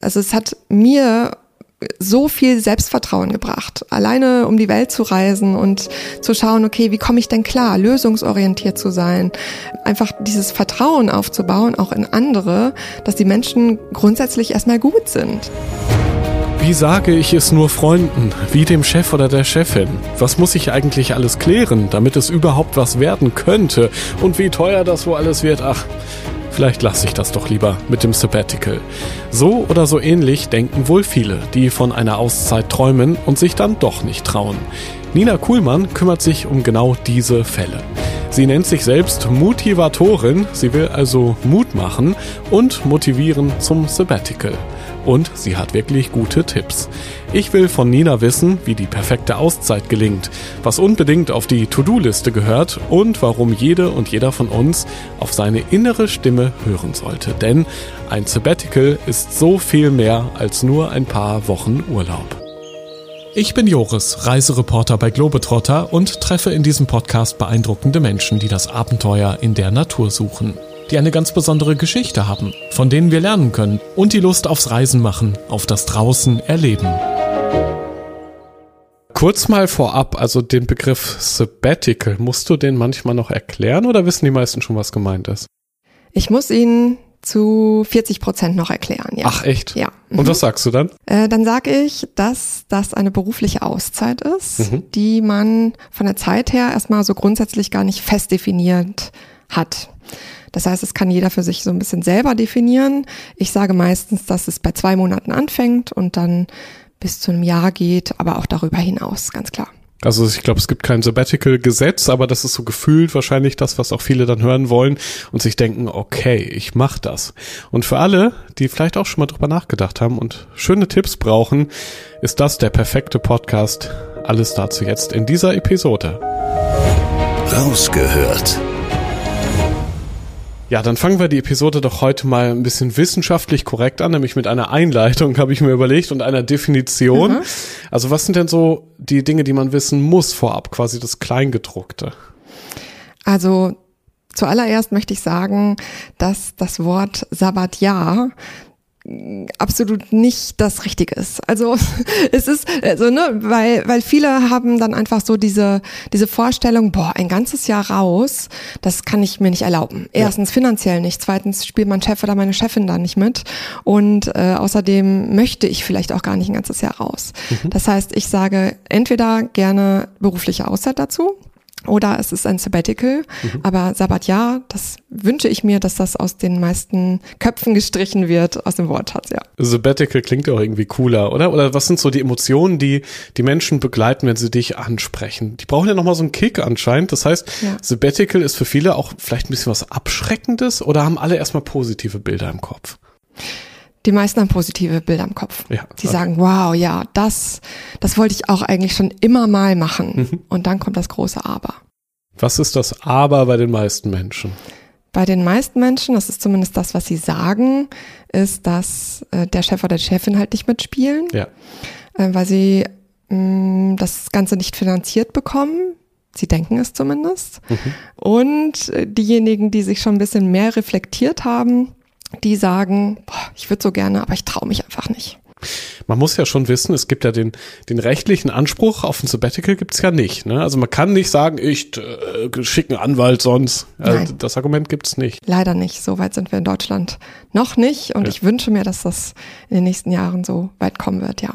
also es hat mir so viel Selbstvertrauen gebracht, alleine um die Welt zu reisen und zu schauen, okay, wie komme ich denn klar, lösungsorientiert zu sein, einfach dieses Vertrauen aufzubauen, auch in andere, dass die Menschen grundsätzlich erstmal gut sind. Wie sage ich es nur Freunden, wie dem Chef oder der Chefin? Was muss ich eigentlich alles klären, damit es überhaupt was werden könnte? Und wie teuer das wohl alles wird? Ach, Vielleicht lasse ich das doch lieber mit dem Sabbatical. So oder so ähnlich denken wohl viele, die von einer Auszeit träumen und sich dann doch nicht trauen. Nina Kuhlmann kümmert sich um genau diese Fälle. Sie nennt sich selbst Motivatorin, sie will also Mut machen und motivieren zum Sabbatical und sie hat wirklich gute Tipps. Ich will von Nina wissen, wie die perfekte Auszeit gelingt, was unbedingt auf die To-Do-Liste gehört und warum jede und jeder von uns auf seine innere Stimme hören sollte. Denn ein Sabbatical ist so viel mehr als nur ein paar Wochen Urlaub. Ich bin Joris, Reisereporter bei Globetrotter und treffe in diesem Podcast beeindruckende Menschen, die das Abenteuer in der Natur suchen die eine ganz besondere Geschichte haben, von denen wir lernen können und die Lust aufs Reisen machen, auf das Draußen erleben. Kurz mal vorab, also den Begriff Sabbatical, musst du den manchmal noch erklären oder wissen die meisten schon, was gemeint ist? Ich muss Ihnen zu 40 Prozent noch erklären. Ja. Ach echt? Ja. Mhm. Und was sagst du dann? Äh, dann sage ich, dass das eine berufliche Auszeit ist, mhm. die man von der Zeit her erstmal so grundsätzlich gar nicht fest definiert hat. Das heißt, es kann jeder für sich so ein bisschen selber definieren. Ich sage meistens, dass es bei zwei Monaten anfängt und dann bis zu einem Jahr geht, aber auch darüber hinaus, ganz klar. Also ich glaube, es gibt kein Sabbatical-Gesetz, aber das ist so gefühlt wahrscheinlich das, was auch viele dann hören wollen und sich denken, okay, ich mach das. Und für alle, die vielleicht auch schon mal drüber nachgedacht haben und schöne Tipps brauchen, ist das der perfekte Podcast. Alles dazu jetzt in dieser Episode. Rausgehört ja, dann fangen wir die Episode doch heute mal ein bisschen wissenschaftlich korrekt an, nämlich mit einer Einleitung, habe ich mir überlegt, und einer Definition. Mhm. Also was sind denn so die Dinge, die man wissen muss vorab, quasi das Kleingedruckte? Also zuallererst möchte ich sagen, dass das Wort Sabbatjahr absolut nicht das Richtige ist. Also es ist also ne, weil weil viele haben dann einfach so diese diese Vorstellung, boah, ein ganzes Jahr raus, das kann ich mir nicht erlauben. Erstens ja. finanziell nicht, zweitens spielt mein Chef oder meine Chefin da nicht mit und äh, außerdem möchte ich vielleicht auch gar nicht ein ganzes Jahr raus. Mhm. Das heißt, ich sage entweder gerne berufliche Auszeit dazu, oder es ist ein Sabbatical. Mhm. Aber Sabbatjahr, das wünsche ich mir, dass das aus den meisten Köpfen gestrichen wird, aus dem Wortschatz, ja. Sabbatical klingt auch irgendwie cooler, oder? Oder was sind so die Emotionen, die die Menschen begleiten, wenn sie dich ansprechen? Die brauchen ja nochmal so einen Kick anscheinend. Das heißt, ja. Sabbatical ist für viele auch vielleicht ein bisschen was Abschreckendes oder haben alle erstmal positive Bilder im Kopf? Die meisten haben positive Bilder im Kopf. Ja, Sie okay. sagen, wow, ja, das, das wollte ich auch eigentlich schon immer mal machen. Mhm. Und dann kommt das große Aber. Was ist das Aber bei den meisten Menschen? Bei den meisten Menschen, das ist zumindest das, was sie sagen, ist, dass äh, der Chef oder die Chefin halt nicht mitspielen, ja. äh, weil sie mh, mm, das Ganze nicht finanziert bekommen. Sie denken es zumindest. Mhm. Und äh, diejenigen, die sich schon ein bisschen mehr reflektiert haben, die sagen, boah, ich würde so gerne, aber ich traue mich einfach nicht. Man muss ja schon wissen, es gibt ja den, den rechtlichen Anspruch auf ein Sabbatical gibt's ja nicht. Ne? Also man kann nicht sagen, ich äh, schicke einen Anwalt sonst. Also das Argument gibt's nicht. Leider nicht. So weit sind wir in Deutschland noch nicht. Und ja. ich wünsche mir, dass das in den nächsten Jahren so weit kommen wird, ja.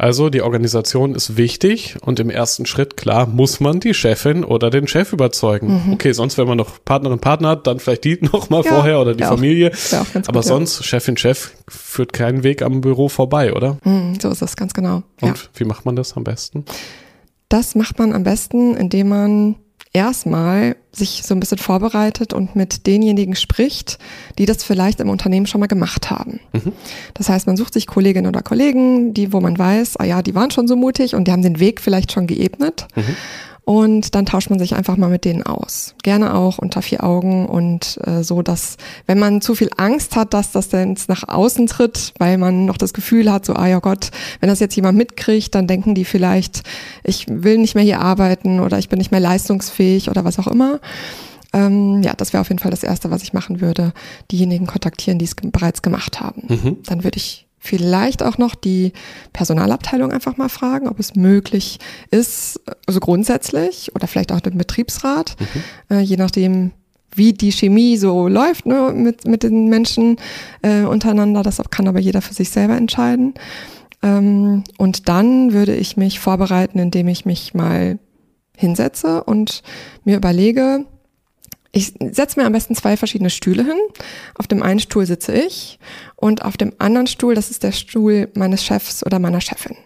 Also die Organisation ist wichtig und im ersten Schritt, klar, muss man die Chefin oder den Chef überzeugen. Mhm. Okay, sonst, wenn man noch Partnerin, Partner hat, dann vielleicht die noch mal ja, vorher oder die Familie. Auch, Aber gut, sonst, ja. Chefin, Chef führt keinen Weg am Büro vorbei, oder? Mhm, so ist es ganz genau. Und wie macht man das am besten? Das macht man am besten, indem man erstmal sich so ein bisschen vorbereitet und mit denjenigen spricht, die das vielleicht im Unternehmen schon mal gemacht haben. Mhm. Das heißt, man sucht sich Kolleginnen oder Kollegen, die, wo man weiß, ah ja, die waren schon so mutig und die haben den Weg vielleicht schon geebnet. Mhm. Und dann tauscht man sich einfach mal mit denen aus. Gerne auch unter vier Augen und äh, so, dass wenn man zu viel Angst hat, dass das dann nach außen tritt, weil man noch das Gefühl hat, so, ah ja Gott, wenn das jetzt jemand mitkriegt, dann denken die vielleicht, ich will nicht mehr hier arbeiten oder ich bin nicht mehr leistungsfähig oder was auch immer. Ähm, ja, das wäre auf jeden Fall das Erste, was ich machen würde. Diejenigen kontaktieren, die es bereits gemacht haben. Mhm. Dann würde ich vielleicht auch noch die Personalabteilung einfach mal fragen, ob es möglich ist, also grundsätzlich oder vielleicht auch den Betriebsrat, mhm. äh, je nachdem, wie die Chemie so läuft ne, mit, mit den Menschen äh, untereinander. Das kann aber jeder für sich selber entscheiden. Ähm, und dann würde ich mich vorbereiten, indem ich mich mal hinsetze und mir überlege, ich setze mir am besten zwei verschiedene Stühle hin. Auf dem einen Stuhl sitze ich und auf dem anderen Stuhl, das ist der Stuhl meines Chefs oder meiner Chefin.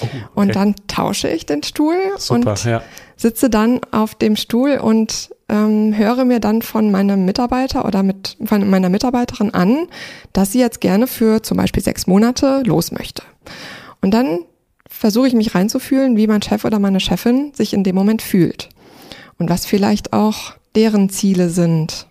Oh, okay. Und dann tausche ich den Stuhl Super, und ja. sitze dann auf dem Stuhl und ähm, höre mir dann von meinem Mitarbeiter oder mit, von meiner Mitarbeiterin an, dass sie jetzt gerne für zum Beispiel sechs Monate los möchte. Und dann versuche ich mich reinzufühlen, wie mein Chef oder meine Chefin sich in dem Moment fühlt. Und was vielleicht auch deren Ziele sind.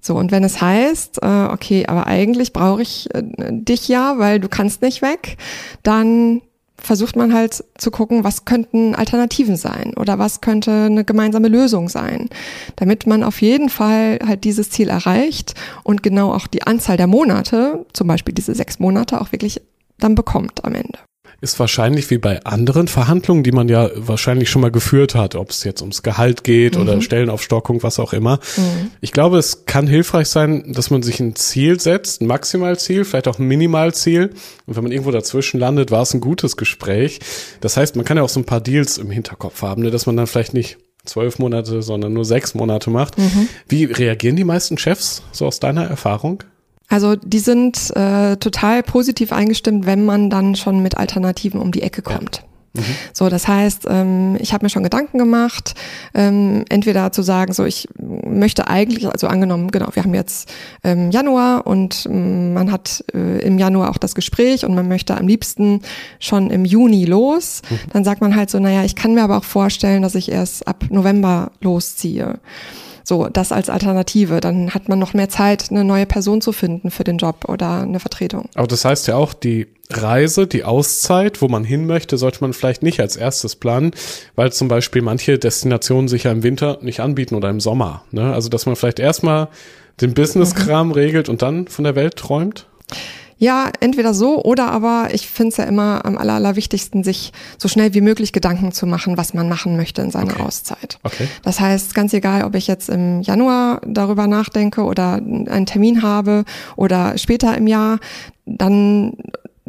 So, und wenn es heißt, äh, okay, aber eigentlich brauche ich äh, dich ja, weil du kannst nicht weg, dann versucht man halt zu gucken, was könnten Alternativen sein oder was könnte eine gemeinsame Lösung sein, damit man auf jeden Fall halt dieses Ziel erreicht und genau auch die Anzahl der Monate, zum Beispiel diese sechs Monate, auch wirklich dann bekommt am Ende ist wahrscheinlich wie bei anderen Verhandlungen, die man ja wahrscheinlich schon mal geführt hat, ob es jetzt ums Gehalt geht mhm. oder Stellenaufstockung, was auch immer. Mhm. Ich glaube, es kann hilfreich sein, dass man sich ein Ziel setzt, ein Maximalziel, vielleicht auch ein Minimalziel. Und wenn man irgendwo dazwischen landet, war es ein gutes Gespräch. Das heißt, man kann ja auch so ein paar Deals im Hinterkopf haben, ne, dass man dann vielleicht nicht zwölf Monate, sondern nur sechs Monate macht. Mhm. Wie reagieren die meisten Chefs so aus deiner Erfahrung? Also die sind äh, total positiv eingestimmt, wenn man dann schon mit Alternativen um die Ecke kommt. Ja. Mhm. So, das heißt, ähm, ich habe mir schon Gedanken gemacht, ähm, entweder zu sagen, so ich möchte eigentlich, also angenommen, genau, wir haben jetzt ähm, Januar und ähm, man hat äh, im Januar auch das Gespräch und man möchte am liebsten schon im Juni los, mhm. dann sagt man halt so, naja, ich kann mir aber auch vorstellen, dass ich erst ab November losziehe. So, das als Alternative. Dann hat man noch mehr Zeit, eine neue Person zu finden für den Job oder eine Vertretung. Aber das heißt ja auch, die Reise, die Auszeit, wo man hin möchte, sollte man vielleicht nicht als erstes planen, weil zum Beispiel manche Destinationen sich ja im Winter nicht anbieten oder im Sommer. Ne? Also, dass man vielleicht erstmal den Business-Kram mhm. regelt und dann von der Welt träumt? Ja, entweder so oder aber ich finde es ja immer am aller, allerwichtigsten, sich so schnell wie möglich Gedanken zu machen, was man machen möchte in seiner okay. Auszeit. Okay. Das heißt, ganz egal, ob ich jetzt im Januar darüber nachdenke oder einen Termin habe oder später im Jahr, dann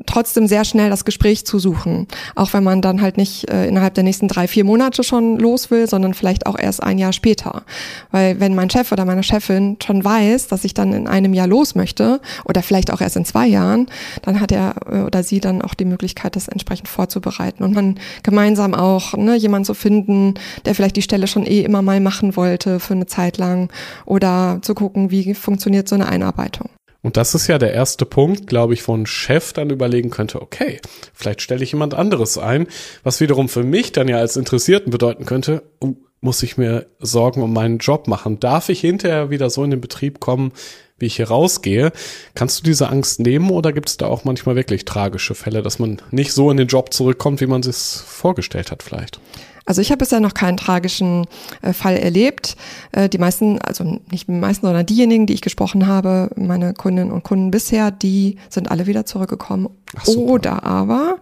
trotzdem sehr schnell das Gespräch zu suchen. Auch wenn man dann halt nicht äh, innerhalb der nächsten drei, vier Monate schon los will, sondern vielleicht auch erst ein Jahr später. Weil wenn mein Chef oder meine Chefin schon weiß, dass ich dann in einem Jahr los möchte oder vielleicht auch erst in zwei Jahren, dann hat er äh, oder sie dann auch die Möglichkeit, das entsprechend vorzubereiten und man gemeinsam auch ne, jemanden zu finden, der vielleicht die Stelle schon eh immer mal machen wollte für eine Zeit lang oder zu gucken, wie funktioniert so eine Einarbeitung. Und das ist ja der erste Punkt, glaube ich, wo ein Chef dann überlegen könnte, okay, vielleicht stelle ich jemand anderes ein, was wiederum für mich dann ja als Interessierten bedeuten könnte, uh, muss ich mir Sorgen um meinen Job machen? Darf ich hinterher wieder so in den Betrieb kommen, wie ich hier rausgehe? Kannst du diese Angst nehmen oder gibt es da auch manchmal wirklich tragische Fälle, dass man nicht so in den Job zurückkommt, wie man sich vorgestellt hat vielleicht? Also ich habe bisher noch keinen tragischen äh, Fall erlebt. Äh, die meisten, also nicht die meisten, sondern diejenigen, die ich gesprochen habe, meine Kundinnen und Kunden bisher, die sind alle wieder zurückgekommen. Ach, Oder aber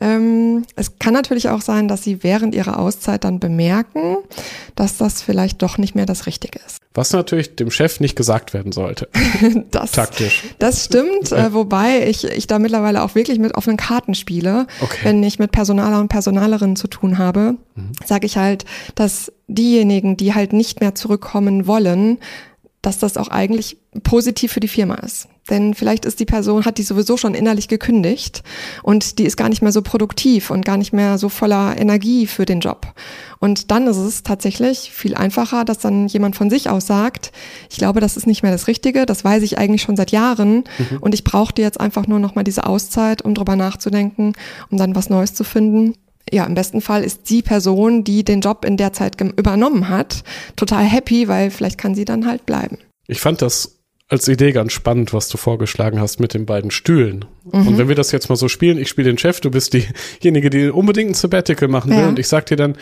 ähm, es kann natürlich auch sein, dass sie während ihrer Auszeit dann bemerken, dass das vielleicht doch nicht mehr das Richtige ist. Was natürlich dem Chef nicht gesagt werden sollte. das, Taktisch. Das stimmt, äh, wobei ich, ich da mittlerweile auch wirklich mit offenen Karten spiele. Okay. Wenn ich mit Personaler und Personalerinnen zu tun habe, mhm. sage ich halt, dass diejenigen, die halt nicht mehr zurückkommen wollen, dass das auch eigentlich positiv für die Firma ist. Denn vielleicht ist die Person, hat die sowieso schon innerlich gekündigt und die ist gar nicht mehr so produktiv und gar nicht mehr so voller Energie für den Job. Und dann ist es tatsächlich viel einfacher, dass dann jemand von sich aus sagt, ich glaube, das ist nicht mehr das Richtige, das weiß ich eigentlich schon seit Jahren mhm. und ich brauchte jetzt einfach nur nochmal diese Auszeit, um drüber nachzudenken, um dann was Neues zu finden ja, im besten Fall ist die Person, die den Job in der Zeit übernommen hat, total happy, weil vielleicht kann sie dann halt bleiben. Ich fand das als Idee ganz spannend, was du vorgeschlagen hast mit den beiden Stühlen. Mhm. Und wenn wir das jetzt mal so spielen, ich spiele den Chef, du bist diejenige, die unbedingt ein Sabbatical machen will ja. und ich sag dir dann,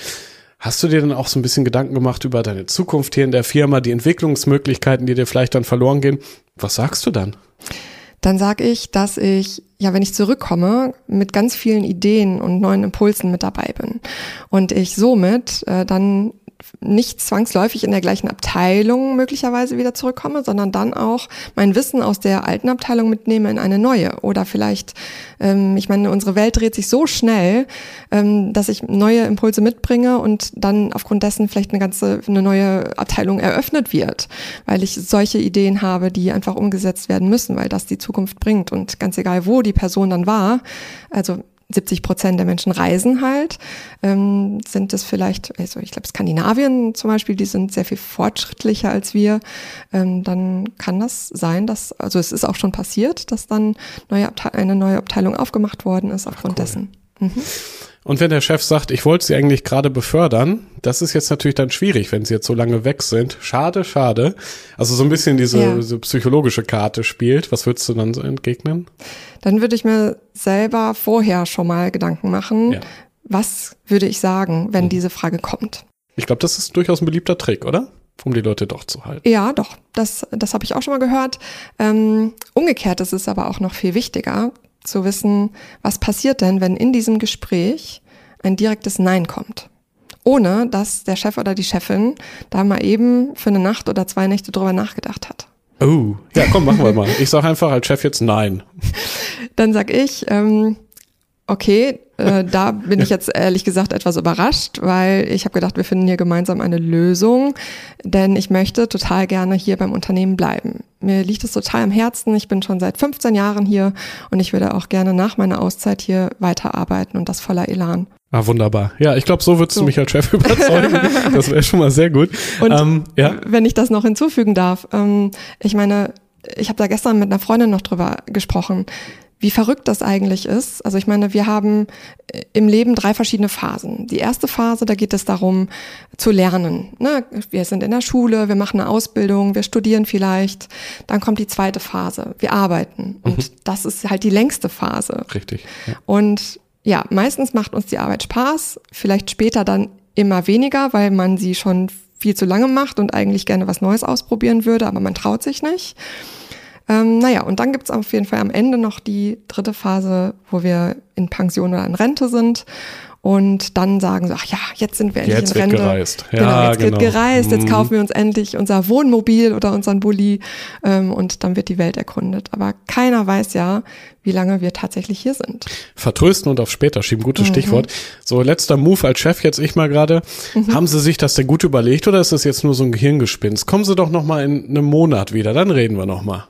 hast du dir dann auch so ein bisschen Gedanken gemacht über deine Zukunft hier in der Firma, die Entwicklungsmöglichkeiten, die dir vielleicht dann verloren gehen? Was sagst du dann? Dann sag ich, dass ich, ja, wenn ich zurückkomme, mit ganz vielen Ideen und neuen Impulsen mit dabei bin. Und ich somit äh, dann nicht zwangsläufig in der gleichen Abteilung möglicherweise wieder zurückkomme, sondern dann auch mein Wissen aus der alten Abteilung mitnehme in eine neue. Oder vielleicht, ähm, ich meine, unsere Welt dreht sich so schnell, ähm, dass ich neue Impulse mitbringe und dann aufgrund dessen vielleicht eine ganze, eine neue Abteilung eröffnet wird, weil ich solche Ideen habe, die einfach umgesetzt werden müssen, weil das die Zukunft bringt. Und ganz egal, wo die Person dann war, also 70 Prozent der Menschen reisen halt, ähm, sind es vielleicht, also ich glaube Skandinavien zum Beispiel, die sind sehr viel fortschrittlicher als wir, ähm, dann kann das sein, dass, also es ist auch schon passiert, dass dann neue eine neue Abteilung aufgemacht worden ist aufgrund cool. dessen. Mhm. Und wenn der Chef sagt, ich wollte sie eigentlich gerade befördern, das ist jetzt natürlich dann schwierig, wenn sie jetzt so lange weg sind. Schade, schade. Also so ein bisschen diese, ja. diese psychologische Karte spielt. Was würdest du dann so entgegnen? Dann würde ich mir selber vorher schon mal Gedanken machen, ja. was würde ich sagen, wenn mhm. diese Frage kommt. Ich glaube, das ist durchaus ein beliebter Trick, oder? um die Leute doch zu halten. Ja, doch. Das, das habe ich auch schon mal gehört. Ähm, umgekehrt ist es aber auch noch viel wichtiger, zu wissen, was passiert denn, wenn in diesem Gespräch ein direktes Nein kommt. Ohne dass der Chef oder die Chefin da mal eben für eine Nacht oder zwei Nächte drüber nachgedacht hat. Oh, ja, komm, machen wir mal. Ich sage einfach als Chef jetzt Nein. Dann sag ich, ähm, okay, äh, da bin ich jetzt ehrlich gesagt etwas überrascht, weil ich habe gedacht, wir finden hier gemeinsam eine Lösung, denn ich möchte total gerne hier beim Unternehmen bleiben. Mir liegt es total am Herzen. Ich bin schon seit 15 Jahren hier und ich würde auch gerne nach meiner Auszeit hier weiterarbeiten und das voller Elan. Ah, wunderbar. Ja, ich glaube, so würdest so. du mich als Chef überzeugen. das wäre schon mal sehr gut. Und ähm, ja. wenn ich das noch hinzufügen darf, ähm, ich meine, ich habe da gestern mit einer Freundin noch drüber gesprochen wie verrückt das eigentlich ist. Also ich meine, wir haben äh, im Leben drei verschiedene Phasen. Die erste Phase, da geht es darum zu lernen. Ne? Wir sind in der Schule, wir machen eine Ausbildung, wir studieren vielleicht. Dann kommt die zweite Phase, wir arbeiten. Und mhm. das ist halt die längste Phase. Richtig. Ja. Und ja, meistens macht uns die Arbeit Spaß, vielleicht später dann immer weniger, weil man sie schon viel zu lange macht und eigentlich gerne was Neues ausprobieren würde, aber man traut sich nicht. Ähm, naja, und dann gibt's auf jeden Fall am Ende noch die dritte Phase, wo wir in Pension oder in Rente sind und dann sagen so, ach ja, jetzt sind wir endlich jetzt in Rente. Wird gereist. Ja, genau, jetzt genau. wird gereist, jetzt mhm. kaufen wir uns endlich unser Wohnmobil oder unseren Bulli ähm, und dann wird die Welt erkundet. Aber keiner weiß ja, wie lange wir tatsächlich hier sind. Vertrösten und auf später schieben, gutes mhm. Stichwort. So, letzter Move als Chef jetzt ich mal gerade. Mhm. Haben Sie sich das denn gut überlegt oder ist das jetzt nur so ein Gehirngespinst? Kommen Sie doch noch mal in einem Monat wieder, dann reden wir noch mal.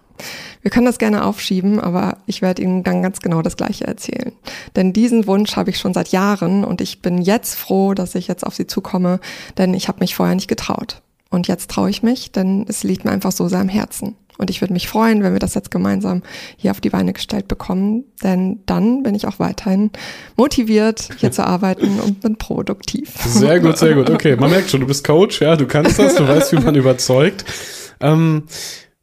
Wir können das gerne aufschieben, aber ich werde Ihnen dann ganz genau das Gleiche erzählen. Denn diesen Wunsch habe ich schon seit Jahren und ich bin jetzt froh, dass ich jetzt auf Sie zukomme, denn ich habe mich vorher nicht getraut. Und jetzt traue ich mich, denn es liegt mir einfach so sehr am Herzen. Und ich würde mich freuen, wenn wir das jetzt gemeinsam hier auf die Beine gestellt bekommen, denn dann bin ich auch weiterhin motiviert, hier zu arbeiten und bin produktiv. Sehr gut, sehr gut. Okay, man merkt schon, du bist Coach, ja, du kannst das, du weißt, wie man überzeugt. Ähm,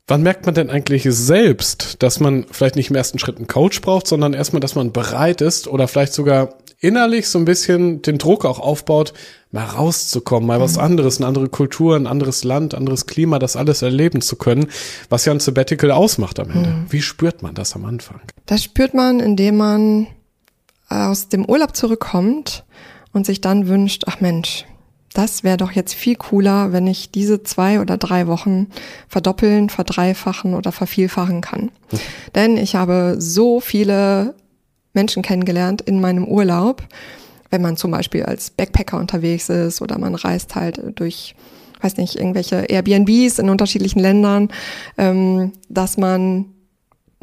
Wann merkt man denn eigentlich selbst, dass man vielleicht nicht im ersten Schritt einen Coach braucht, sondern erstmal, dass man bereit ist oder vielleicht sogar innerlich so ein bisschen den Druck auch aufbaut, mal rauszukommen, mal was mhm. anderes, eine andere Kultur, ein anderes Land, anderes Klima, das alles erleben zu können, was ja ein Sabbatical ausmacht am Ende. Mhm. Wie spürt man das am Anfang? Das spürt man, indem man aus dem Urlaub zurückkommt und sich dann wünscht, ach Mensch, das wäre doch jetzt viel cooler, wenn ich diese zwei oder drei Wochen verdoppeln, verdreifachen oder vervielfachen kann. Mhm. Denn ich habe so viele Menschen kennengelernt in meinem Urlaub, wenn man zum Beispiel als Backpacker unterwegs ist oder man reist halt durch, weiß nicht, irgendwelche Airbnbs in unterschiedlichen Ländern, ähm, dass man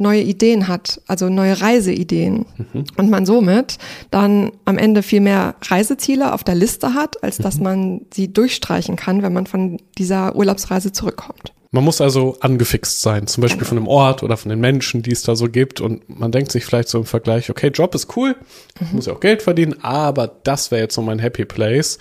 neue Ideen hat, also neue Reiseideen mhm. und man somit dann am Ende viel mehr Reiseziele auf der Liste hat, als dass mhm. man sie durchstreichen kann, wenn man von dieser Urlaubsreise zurückkommt. Man muss also angefixt sein, zum Beispiel von einem Ort oder von den Menschen, die es da so gibt. Und man denkt sich vielleicht so im Vergleich, okay, Job ist cool, mhm. muss ja auch Geld verdienen, aber das wäre jetzt so mein Happy Place.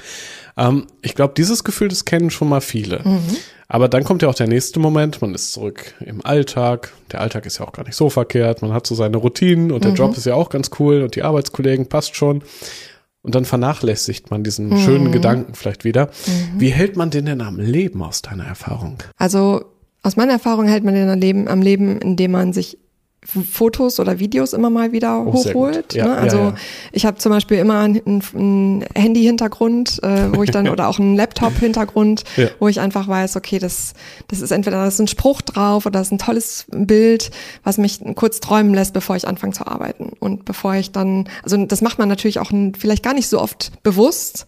Ähm, ich glaube, dieses Gefühl, das kennen schon mal viele. Mhm. Aber dann kommt ja auch der nächste Moment, man ist zurück im Alltag. Der Alltag ist ja auch gar nicht so verkehrt, man hat so seine Routinen und der mhm. Job ist ja auch ganz cool und die Arbeitskollegen passt schon. Und dann vernachlässigt man diesen mhm. schönen Gedanken vielleicht wieder. Mhm. Wie hält man den denn am Leben aus deiner Erfahrung? Also aus meiner Erfahrung hält man den am Leben, am Leben, indem man sich Fotos oder Videos immer mal wieder oh, hochholt. Ja, ne? Also ja, ja. ich habe zum Beispiel immer einen, einen Handy-Hintergrund, äh, wo ich dann oder auch einen Laptop-Hintergrund, wo ich einfach weiß, okay, das das ist entweder das ist ein Spruch drauf oder das ist ein tolles Bild, was mich kurz träumen lässt, bevor ich anfange zu arbeiten und bevor ich dann, also das macht man natürlich auch vielleicht gar nicht so oft bewusst.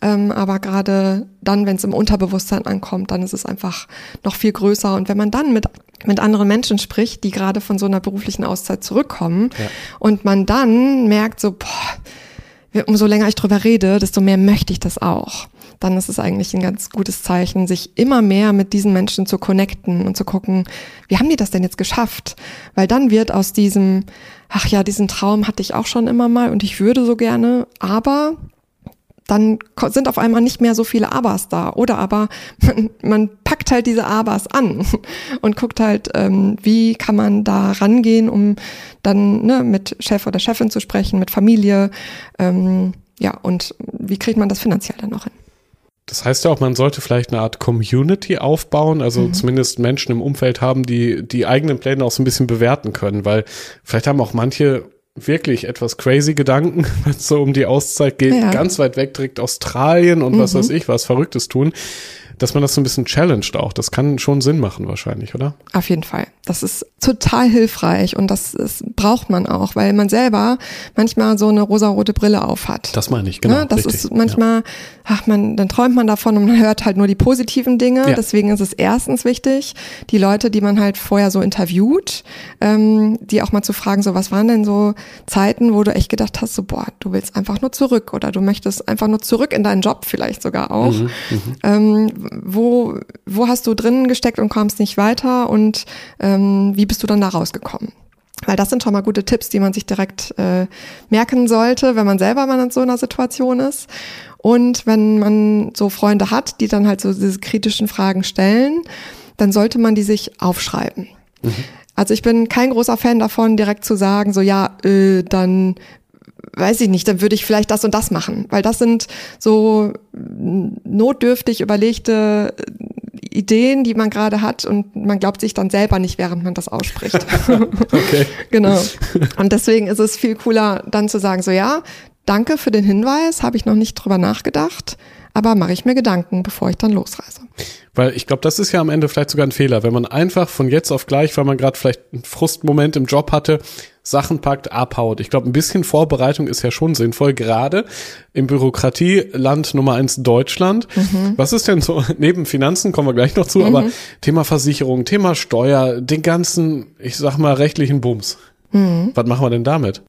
Ähm, aber gerade dann, wenn es im Unterbewusstsein ankommt, dann ist es einfach noch viel größer. Und wenn man dann mit mit anderen Menschen spricht, die gerade von so einer beruflichen Auszeit zurückkommen ja. und man dann merkt so, boah, umso länger ich drüber rede, desto mehr möchte ich das auch. Dann ist es eigentlich ein ganz gutes Zeichen, sich immer mehr mit diesen Menschen zu connecten und zu gucken, wie haben die das denn jetzt geschafft? Weil dann wird aus diesem, ach ja, diesen Traum hatte ich auch schon immer mal und ich würde so gerne, aber dann sind auf einmal nicht mehr so viele Abers da. Oder aber man, man packt halt diese Abers an und guckt halt, ähm, wie kann man da rangehen, um dann ne, mit Chef oder Chefin zu sprechen, mit Familie. Ähm, ja, und wie kriegt man das finanziell dann noch hin? Das heißt ja auch, man sollte vielleicht eine Art Community aufbauen, also mhm. zumindest Menschen im Umfeld haben, die die eigenen Pläne auch so ein bisschen bewerten können, weil vielleicht haben auch manche wirklich etwas crazy Gedanken, wenn es so um die Auszeit geht, ja. ganz weit weg direkt Australien und mhm. was weiß ich, was Verrücktes tun dass man das so ein bisschen challenged auch. Das kann schon Sinn machen wahrscheinlich, oder? Auf jeden Fall. Das ist total hilfreich und das, das braucht man auch, weil man selber manchmal so eine rosarote Brille auf hat. Das meine ich, genau. Ja, das richtig. ist manchmal, ja. ach man, dann träumt man davon und man hört halt nur die positiven Dinge. Ja. Deswegen ist es erstens wichtig, die Leute, die man halt vorher so interviewt, ähm, die auch mal zu fragen, so was waren denn so Zeiten, wo du echt gedacht hast, so boah, du willst einfach nur zurück oder du möchtest einfach nur zurück in deinen Job vielleicht sogar auch. Mhm, mhm. ähm, wo, wo hast du drin gesteckt und kommst nicht weiter und ähm, wie bist du dann da rausgekommen? Weil das sind schon mal gute Tipps, die man sich direkt äh, merken sollte, wenn man selber mal in so einer Situation ist. Und wenn man so Freunde hat, die dann halt so diese kritischen Fragen stellen, dann sollte man die sich aufschreiben. Mhm. Also ich bin kein großer Fan davon, direkt zu sagen, so ja, äh, dann weiß ich nicht, dann würde ich vielleicht das und das machen, weil das sind so notdürftig überlegte Ideen, die man gerade hat und man glaubt sich dann selber nicht, während man das ausspricht. okay. genau. Und deswegen ist es viel cooler, dann zu sagen, so ja, danke für den Hinweis, habe ich noch nicht drüber nachgedacht, aber mache ich mir Gedanken, bevor ich dann losreise. Weil ich glaube, das ist ja am Ende vielleicht sogar ein Fehler, wenn man einfach von jetzt auf gleich, weil man gerade vielleicht einen Frustmoment im Job hatte, Sachen packt, abhaut. Ich glaube, ein bisschen Vorbereitung ist ja schon sinnvoll, gerade im Bürokratieland Nummer eins Deutschland. Mhm. Was ist denn so, neben Finanzen kommen wir gleich noch zu, mhm. aber Thema Versicherung, Thema Steuer, den ganzen, ich sag mal, rechtlichen Bums. Mhm. Was machen wir denn damit?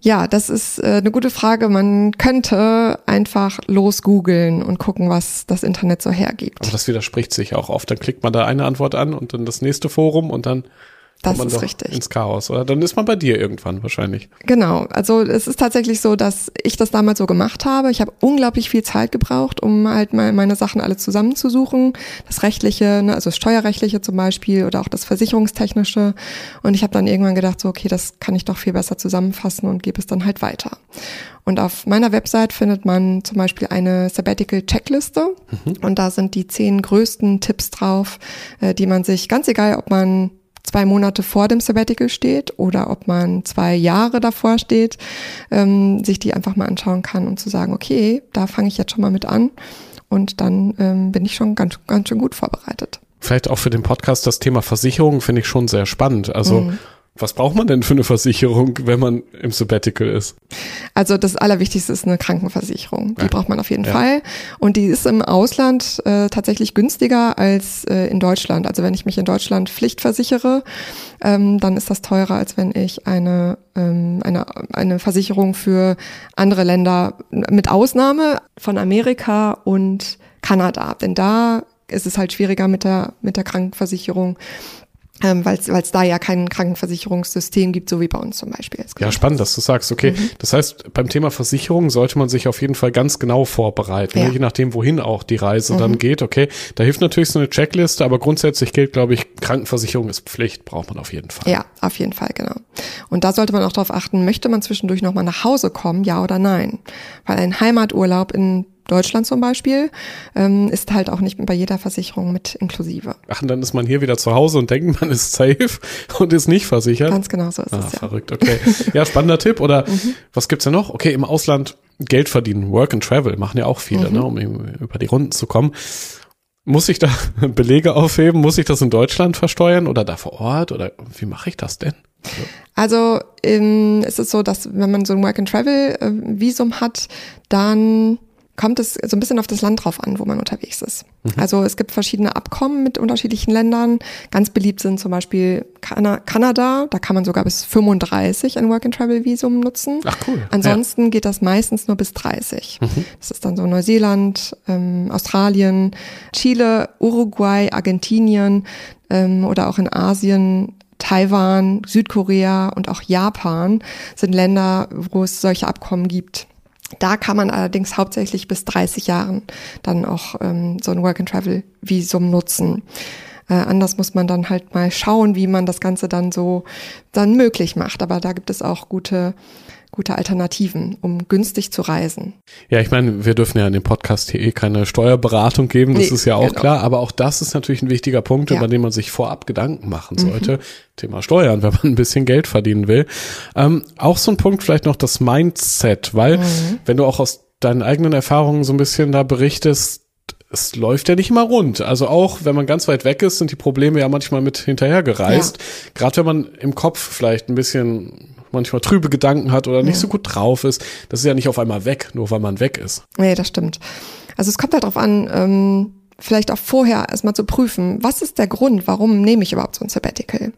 Ja, das ist äh, eine gute Frage. Man könnte einfach losgoogeln und gucken, was das Internet so hergibt. Aber das widerspricht sich auch oft. Dann klickt man da eine Antwort an und dann das nächste Forum und dann das ist richtig. Ins Chaos, oder? Dann ist man bei dir irgendwann wahrscheinlich. Genau. Also es ist tatsächlich so, dass ich das damals so gemacht habe. Ich habe unglaublich viel Zeit gebraucht, um halt mal meine Sachen alle zusammenzusuchen. Das Rechtliche, ne, also das Steuerrechtliche zum Beispiel oder auch das Versicherungstechnische. Und ich habe dann irgendwann gedacht, so, okay, das kann ich doch viel besser zusammenfassen und gebe es dann halt weiter. Und auf meiner Website findet man zum Beispiel eine Sabbatical Checkliste. Mhm. Und da sind die zehn größten Tipps drauf, äh, die man sich, ganz egal, ob man zwei Monate vor dem Sabbatical steht oder ob man zwei Jahre davor steht, ähm, sich die einfach mal anschauen kann und zu sagen, okay, da fange ich jetzt schon mal mit an und dann ähm, bin ich schon ganz, ganz schön gut vorbereitet. Vielleicht auch für den Podcast das Thema Versicherung finde ich schon sehr spannend. Also mhm Was braucht man denn für eine Versicherung, wenn man im Sabbatical ist? Also das Allerwichtigste ist eine Krankenversicherung. Die Ja. braucht man auf jeden Ja. Fall. Und die ist im Ausland äh, tatsächlich günstiger als äh, in Deutschland. Also wenn ich mich in Deutschland pflichtversichere, ähm, dann ist das teurer, als wenn ich eine, ähm, eine, eine Versicherung für andere Länder mit Ausnahme von Amerika und Kanada. Denn da ist es halt schwieriger mit der, mit der Krankenversicherung. Ähm, weil es da ja kein Krankenversicherungssystem gibt, so wie bei uns zum Beispiel. Ja, spannend, dass du sagst, okay, Mhm. das heißt, beim Thema Versicherung sollte man sich auf jeden Fall ganz genau vorbereiten, Ja. Mhm. ne? je nachdem, wohin auch die Reise dann geht, okay. Da hilft natürlich so eine Checkliste, aber grundsätzlich gilt, glaube ich, Krankenversicherung ist Pflicht, braucht man auf jeden Fall. Ja, auf jeden Fall, genau. Und da sollte man auch darauf achten, möchte man zwischendurch nochmal nach Hause kommen, ja oder nein? Weil ein Heimaturlaub in Deutschland zum Beispiel ähm, ist halt auch nicht bei jeder Versicherung mit inklusive. Ach, und dann ist man hier wieder zu Hause und denkt, man ist safe und ist nicht versichert. Ganz genau so ist Ah, es ja. Mhm. verrückt, okay. Ja, spannender Tipp. Oder was gibt's denn noch? Okay, im Ausland Geld verdienen, Work and Travel, machen ja auch viele, Mhm. ne, um über die Runden zu kommen. Muss ich da Belege aufheben? Muss ich das in Deutschland versteuern oder da vor Ort? Oder wie mache ich das denn? Also ähm, es ist so, dass wenn man so ein Work-and-Travel-Visum hat, dann kommt es so ein bisschen auf das Land drauf an, wo man unterwegs ist. Also es gibt verschiedene Abkommen mit unterschiedlichen Ländern. Ganz beliebt sind zum Beispiel Kana Kanada, da kann man sogar bis 35 ein Work-and-Travel-Visum nutzen. Ach cool. Ansonsten geht das meistens nur bis 30. Das ist dann so Neuseeland, ähm, Australien, Chile, Uruguay, Argentinien ähm, oder auch in Asien, Taiwan, Südkorea und auch Japan sind Länder, wo es solche Abkommen gibt. Da kann man allerdings hauptsächlich bis 30 Jahren dann auch ähm, so ein Work-and-Travel-Visum nutzen. Äh, anders muss man dann halt mal schauen, wie man das Ganze dann so dann möglich macht. Aber da gibt es auch gute, gute Alternativen, um günstig zu reisen. Ja, ich meine, wir dürfen ja in dem Podcast hier eh keine Steuerberatung geben, das Nee, ist ja auch genau. klar, aber auch das ist natürlich ein wichtiger Punkt, Ja. Mhm. über den man sich vorab Gedanken machen sollte. Thema Steuern, wenn man ein bisschen Geld verdienen will. Ähm, auch so ein Punkt vielleicht noch das Mindset, weil Mhm. wenn du auch aus deinen eigenen Erfahrungen so ein bisschen da berichtest, es läuft ja nicht immer rund. Also auch wenn man ganz weit weg ist, sind die Probleme ja manchmal mit hinterhergereist. Gerade wenn man im Kopf vielleicht ein bisschen manchmal trübe Gedanken hat oder nicht so gut drauf ist, das ist ja nicht auf einmal weg, nur weil man weg ist. Nee, das stimmt. Also es kommt halt darauf an, ähm, vielleicht auch vorher erstmal zu prüfen, was ist der Grund, warum nehme ich überhaupt so ein Sabbatical?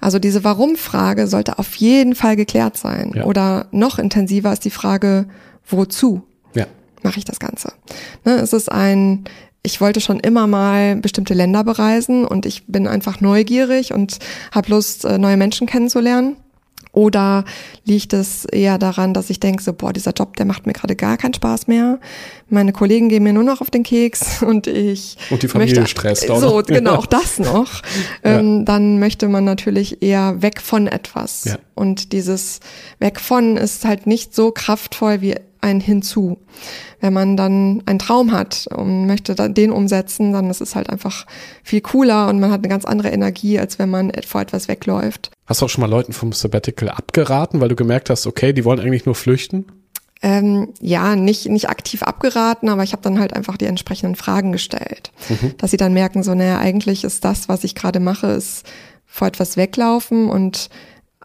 Also diese Warum-Frage sollte auf jeden Fall geklärt sein. Ja. Oder noch intensiver ist die Frage, wozu Ja. mache ich das Ganze? Ne, es ist ein, ich wollte schon immer mal bestimmte Länder bereisen und ich bin einfach neugierig und habe Lust, äh, neue Menschen kennenzulernen. Oder liegt es eher daran, dass ich denke, so, boah, dieser Job, der macht mir gerade gar keinen Spaß mehr. Meine Kollegen gehen mir nur noch auf den Keks und ich Und die Familie möchte, stresst auch So, genau, auch das noch. Ähm, dann möchte man natürlich eher weg von etwas. Ja. Und dieses Weg von ist halt nicht so kraftvoll wie ein Hinzu. Wenn man dann einen Traum hat und möchte den umsetzen, dann ist es halt einfach viel cooler und man hat eine ganz andere Energie, als wenn man vor etwas wegläuft. Hast du auch schon mal Leuten vom Sabbatical abgeraten, weil du gemerkt hast, okay, die wollen eigentlich nur flüchten? Ähm, ja, nicht, nicht aktiv abgeraten, aber ich habe dann halt einfach die entsprechenden Fragen gestellt. Dass sie dann merken, so, naja, eigentlich ist das, was ich gerade mache, ist vor etwas weglaufen und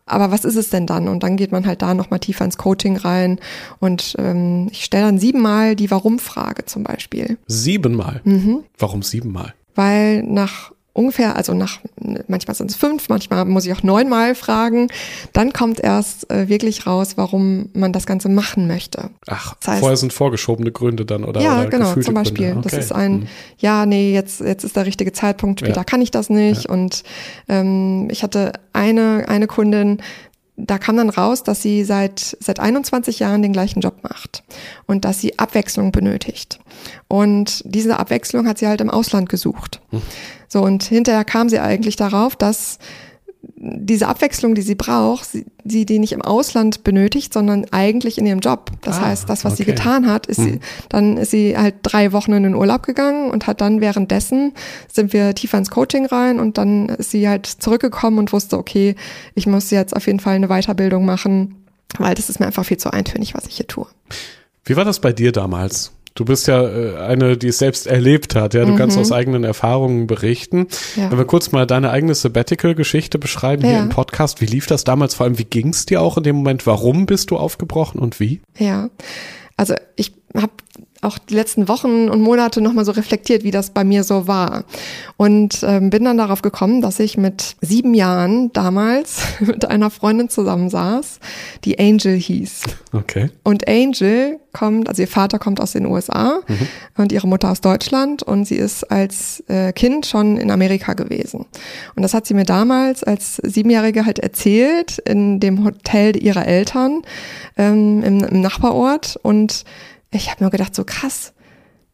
aber was ist es denn dann? Und dann geht man halt da nochmal tiefer ins Coaching rein und ähm, ich stelle dann siebenmal die Warum-Frage zum Beispiel. Siebenmal. Mhm. Warum siebenmal? Weil nach ungefähr, also nach, manchmal sind es fünf, manchmal muss ich auch neunmal fragen, dann kommt erst äh, wirklich raus, warum man das Ganze machen möchte. Ach, Das heißt- vorher sind vorgeschobene Gründe dann oder, ja, oder genau, zum Beispiel. Das Okay. ist ein, Hm. ja, nee, jetzt, jetzt ist der richtige Zeitpunkt, später Ja. kann ich das nicht. Und ähm, ich hatte eine, eine Kundin, da kam dann raus, dass sie seit, seit 21 Jahren den gleichen Job macht und dass sie Abwechslung benötigt. Und diese Abwechslung hat sie halt im Ausland gesucht. Hm. So, und hinterher kam sie eigentlich darauf, dass diese Abwechslung, die sie braucht, sie, sie die nicht im Ausland benötigt, sondern eigentlich in ihrem Job. Das Ah, heißt, das, was sie okay. getan hat, ist sie, dann ist sie halt drei Wochen in den Urlaub gegangen und hat dann währenddessen sind wir tiefer ins Coaching rein und dann ist sie halt zurückgekommen und wusste, okay, ich muss jetzt auf jeden Fall eine Weiterbildung machen, weil das ist mir einfach viel zu eintönig, was ich hier tue. Wie war das bei dir damals? Du bist ja äh, eine, die es selbst erlebt hat. Ja, du mhm. kannst aus eigenen Erfahrungen berichten. Ja. Wenn wir kurz mal deine eigene Sabbatical-Geschichte beschreiben ja. hier im Podcast. Wie lief das damals? Vor allem, wie ging es dir auch in dem Moment? Warum bist du aufgebrochen und wie? Ja, also ich habe auch die letzten Wochen und Monate nochmal so reflektiert, wie das bei mir so war. Und ähm, bin dann darauf gekommen, dass ich mit sieben Jahren damals mit einer Freundin zusammensaß, die Angel hieß. Okay. Und Angel kommt, also ihr Vater kommt aus den USA mhm. und ihre Mutter aus Deutschland und sie ist als äh, Kind schon in Amerika gewesen. Und das hat sie mir damals als Siebenjährige halt erzählt in dem Hotel ihrer Eltern ähm, im, im Nachbarort und ich habe mir gedacht, so krass,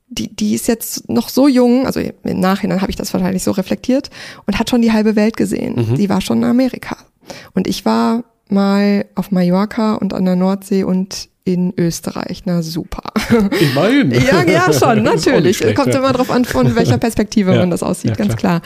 die, die ist jetzt noch so jung, also im Nachhinein habe ich das wahrscheinlich so reflektiert und hat schon die halbe Welt gesehen. Mhm. Die war schon in Amerika. Und ich war mal auf Mallorca und an der Nordsee und in Österreich. Na super. Immerhin. ja, ja, schon, natürlich. Schlecht, Kommt ja. immer drauf an, von welcher Perspektive ja. man das aussieht, ja, ganz klar.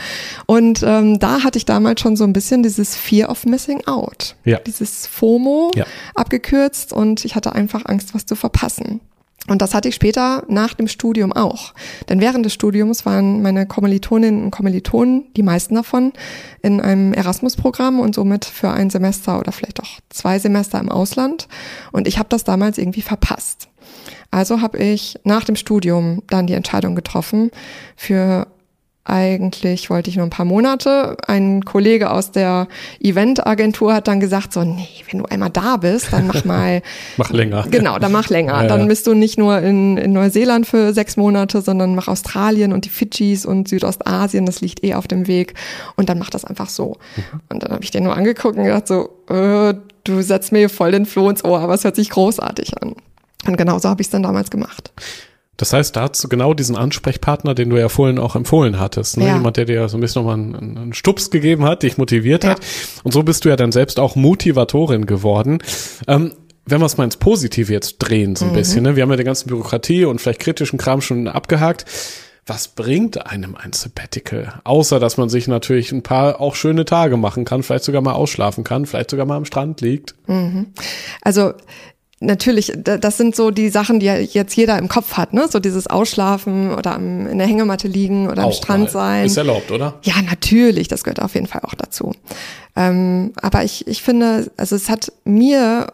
Und ähm, da hatte ich damals schon so ein bisschen dieses Fear of Missing Out. Ja. Dieses FOMO abgekürzt und ich hatte einfach Angst, was zu verpassen. Und das hatte ich später nach dem Studium auch. Denn während des Studiums waren meine Kommilitoninnen und Kommilitonen, die meisten davon, in einem Erasmus-Programm und somit für ein Semester oder vielleicht auch zwei Semester im Ausland. Und ich habe das damals irgendwie verpasst. Also habe ich nach dem Studium dann die Entscheidung getroffen, für eigentlich wollte ich nur ein paar Monate. Ein Kollege aus der Eventagentur hat dann gesagt, so, nee, wenn du einmal da bist, dann mach mal. mach länger. Genau, dann mach länger. Ja, dann bist du nicht nur in, in Neuseeland für sechs Monate, sondern mach Australien und die Fidschis und Südostasien, das liegt eh auf dem Weg. Und dann mach das einfach so. Mhm. Und dann habe ich den nur angeguckt und gedacht, so, äh, du setzt mir voll den Floh ins Ohr, aber es hört sich großartig an. Und genau so habe ich es dann damals gemacht. Das heißt, da hast du genau diesen Ansprechpartner, den du ja vorhin auch empfohlen hattest. Ne? Ja. Jemand, der dir so ein bisschen nochmal einen, einen Stups gegeben hat, dich motiviert ja. hat. Und so bist du ja dann selbst auch Motivatorin geworden. Ähm, wenn wir es mal ins Positive jetzt drehen, so ein mhm. bisschen, ne? wir haben ja die ganze Bürokratie und vielleicht kritischen Kram schon abgehakt. Was bringt einem ein Sabbatical? Außer, dass man sich natürlich ein paar auch schöne Tage machen kann, vielleicht sogar mal ausschlafen kann, vielleicht sogar mal am Strand liegt. Mhm. Also natürlich, das sind so die Sachen, die jetzt jeder im Kopf hat, ne? So dieses Ausschlafen oder am, in der Hängematte liegen oder auch am Strand mal. sein. Ist erlaubt, oder? Ja, natürlich, das gehört auf jeden Fall auch dazu. Ähm, aber ich, ich finde, also es hat mir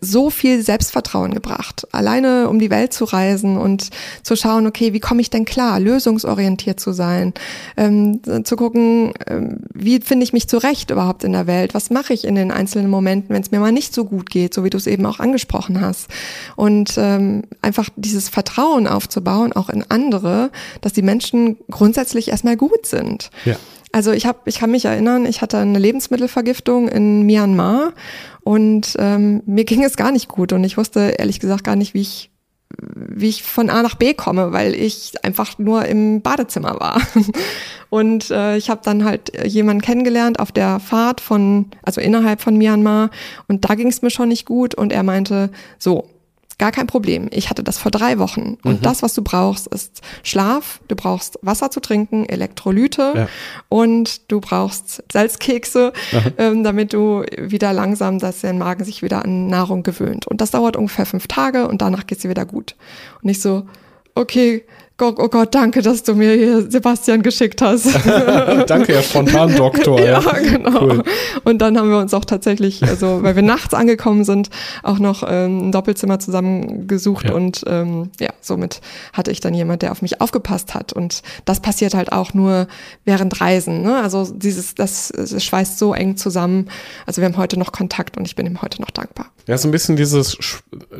so viel Selbstvertrauen gebracht, alleine um die Welt zu reisen und zu schauen, okay, wie komme ich denn klar, lösungsorientiert zu sein, ähm, zu gucken, ähm, wie finde ich mich zurecht überhaupt in der Welt, was mache ich in den einzelnen Momenten, wenn es mir mal nicht so gut geht, so wie du es eben auch angesprochen hast. Und ähm, einfach dieses Vertrauen aufzubauen, auch in andere, dass die Menschen grundsätzlich erstmal gut sind. Ja. Also ich habe, ich kann mich erinnern, ich hatte eine Lebensmittelvergiftung in Myanmar und ähm, mir ging es gar nicht gut und ich wusste ehrlich gesagt gar nicht, wie ich wie ich von A nach B komme, weil ich einfach nur im Badezimmer war. Und äh, ich habe dann halt jemanden kennengelernt auf der Fahrt von, also innerhalb von Myanmar. Und da ging es mir schon nicht gut. Und er meinte, so, Gar kein Problem. Ich hatte das vor drei Wochen. Und mhm. das, was du brauchst, ist Schlaf. Du brauchst Wasser zu trinken, Elektrolyte ja. und du brauchst Salzkekse, ähm, damit du wieder langsam, dass dein Magen sich wieder an Nahrung gewöhnt. Und das dauert ungefähr fünf Tage und danach geht's dir wieder gut. Und ich so, okay, Oh, Gott, danke, dass du mir hier Sebastian geschickt hast. danke, Herr Spontan-Doktor. ja, ja, genau. Cool. Und dann haben wir uns auch tatsächlich, also weil wir nachts angekommen sind, auch noch ähm, ein Doppelzimmer zusammengesucht ja. und ähm, ja, somit hatte ich dann jemand, der auf mich aufgepasst hat. Und das passiert halt auch nur während Reisen. Ne? Also dieses, das, das schweißt so eng zusammen. Also wir haben heute noch Kontakt und ich bin ihm heute noch dankbar. Ja, so ein bisschen dieses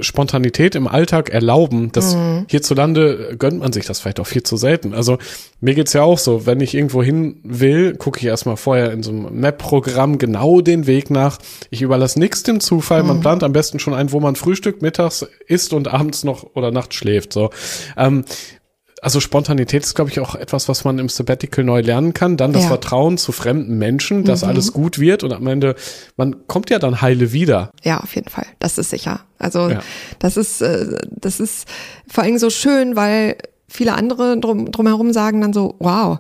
Spontanität im Alltag erlauben. Das mhm. hierzulande gönnt man sich ich das vielleicht auch viel zu selten. Also mir geht's ja auch so, wenn ich irgendwo hin will, gucke ich erstmal vorher in so einem Map-Programm genau den Weg nach. Ich überlasse nichts dem Zufall. Man mhm. plant am besten schon ein, wo man Frühstück, mittags isst und abends noch oder nachts schläft. So. Ähm, also Spontanität ist, glaube ich, auch etwas, was man im Sabbatical neu lernen kann. Dann das ja. Vertrauen zu fremden Menschen, dass mhm. alles gut wird und am Ende, man kommt ja dann heile wieder. Ja, auf jeden Fall. Das ist sicher. Also ja. das ist, äh, das ist vor allem so schön, weil viele andere drum, drumherum sagen dann so, wow,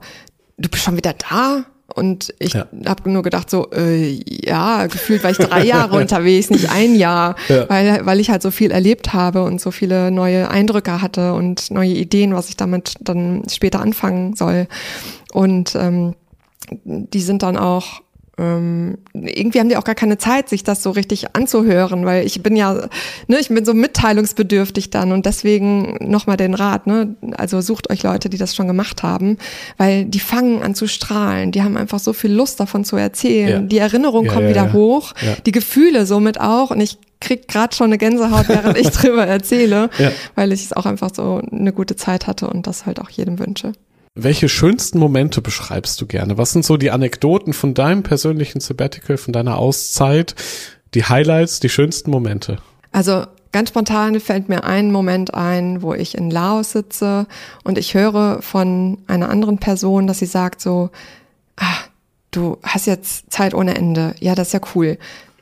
du bist schon wieder da? Und ich ja. habe nur gedacht, so, äh, ja, gefühlt war ich drei Jahre unterwegs, nicht ein Jahr, ja. weil, weil ich halt so viel erlebt habe und so viele neue Eindrücke hatte und neue Ideen, was ich damit dann später anfangen soll. Und ähm, die sind dann auch ähm, irgendwie haben die auch gar keine Zeit, sich das so richtig anzuhören, weil ich bin ja, ne, ich bin so mitteilungsbedürftig dann und deswegen nochmal den Rat, ne, also sucht euch Leute, die das schon gemacht haben, weil die fangen an zu strahlen, die haben einfach so viel Lust davon zu erzählen, ja. die Erinnerungen ja, kommen ja, wieder hoch, die Gefühle somit auch und ich krieg gerade schon eine Gänsehaut, während ich drüber erzähle, weil ich es auch einfach so eine gute Zeit hatte und das halt auch jedem wünsche. Welche schönsten Momente beschreibst du gerne? Was sind so die Anekdoten von deinem persönlichen Sabbatical, von deiner Auszeit, die Highlights, die schönsten Momente? Also ganz spontan fällt mir ein Moment ein, wo ich in Laos sitze und ich höre von einer anderen Person, dass sie sagt so, ah, du hast jetzt Zeit ohne Ende. Ja, das ist ja cool.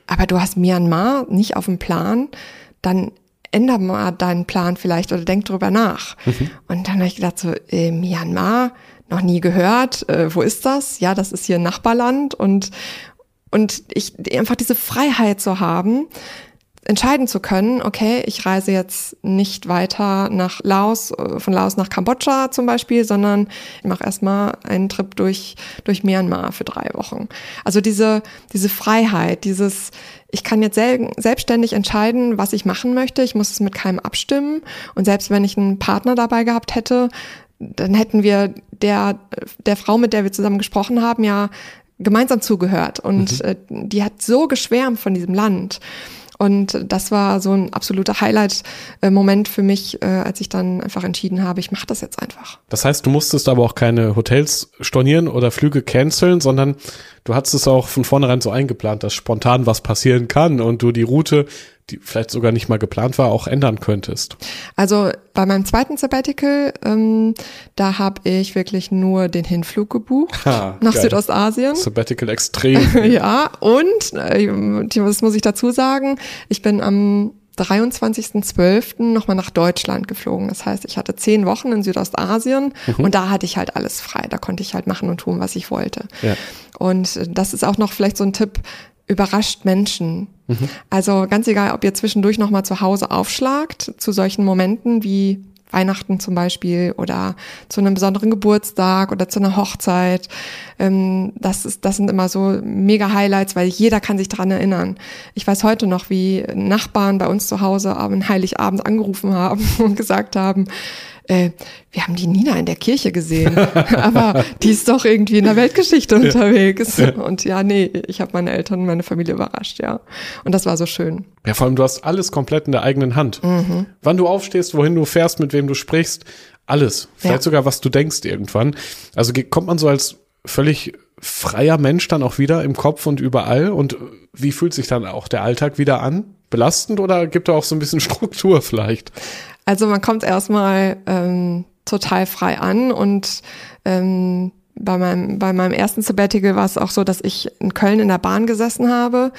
Aber du hast Myanmar nicht auf dem Plan. Dann änder mal deinen Plan vielleicht oder denk drüber nach. Mhm. Und dann habe ich gedacht, so, äh, Myanmar, noch nie gehört, äh, wo ist das? Ja, das ist hier ein Nachbarland und, und ich einfach diese Freiheit zu haben, entscheiden zu können, okay, ich reise jetzt nicht weiter nach Laos, äh, von Laos nach Kambodscha zum Beispiel, sondern ich mache erstmal einen Trip durch, durch Myanmar für drei Wochen. Also diese, diese Freiheit, dieses, ich kann jetzt sel selbstständig entscheiden, was ich machen möchte. Ich muss es mit keinem abstimmen. Und selbst wenn ich einen Partner dabei gehabt hätte, dann hätten wir der, der Frau, mit der wir zusammen gesprochen haben, ja gemeinsam zugehört. Und mhm. Äh, die hat so geschwärmt von diesem Land. Und das war so ein absoluter Highlight-Moment für mich, äh, als ich dann einfach entschieden habe, ich mache das jetzt einfach. Das heißt, du musstest aber auch keine Hotels stornieren oder Flüge canceln, sondern du hattest es auch von vornherein so eingeplant, dass spontan was passieren kann und du die Route die vielleicht sogar nicht mal geplant war, auch ändern könntest? Also bei meinem zweiten Sabbatical, ähm, da habe ich wirklich nur den Hinflug gebucht ha, nach geil. Südostasien. Sabbatical extrem. ja, und äh, das muss ich dazu sagen, ich bin am 23.12. nochmal nach Deutschland geflogen. Das heißt, ich hatte zehn Wochen in Südostasien mhm. und da hatte ich halt alles frei. Da konnte ich halt machen und tun, was ich wollte. Ja. Und das ist auch noch vielleicht so ein Tipp, überrascht Menschen. Mhm. Also ganz egal, ob ihr zwischendurch nochmal zu Hause aufschlagt, zu solchen Momenten wie Weihnachten zum Beispiel oder zu einem besonderen Geburtstag oder zu einer Hochzeit. Ähm, das, ist, das sind immer so mega Highlights, weil jeder kann sich dran erinnern. Ich weiß heute noch, wie Nachbarn bei uns zu Hause am Heiligabend angerufen haben und gesagt haben, äh, wir haben die Nina in der Kirche gesehen, aber die ist doch irgendwie in der Weltgeschichte unterwegs. Und ja, nee, ich habe meine Eltern und meine Familie überrascht, ja. Und das war so schön. Ja, vor allem, du hast alles komplett in der eigenen Hand. Mhm. Wann du aufstehst, wohin du fährst, mit wem du sprichst, alles. Vielleicht ja. sogar, was du denkst irgendwann. Also kommt man so als völlig freier Mensch dann auch wieder im Kopf und überall? Und wie fühlt sich dann auch der Alltag wieder an? Belastend oder gibt er auch so ein bisschen Struktur vielleicht? Also man kommt erstmal ähm, total frei an und ähm, bei meinem, bei meinem ersten Sabbatical war es auch so, dass ich in Köln in der Bahn gesessen habe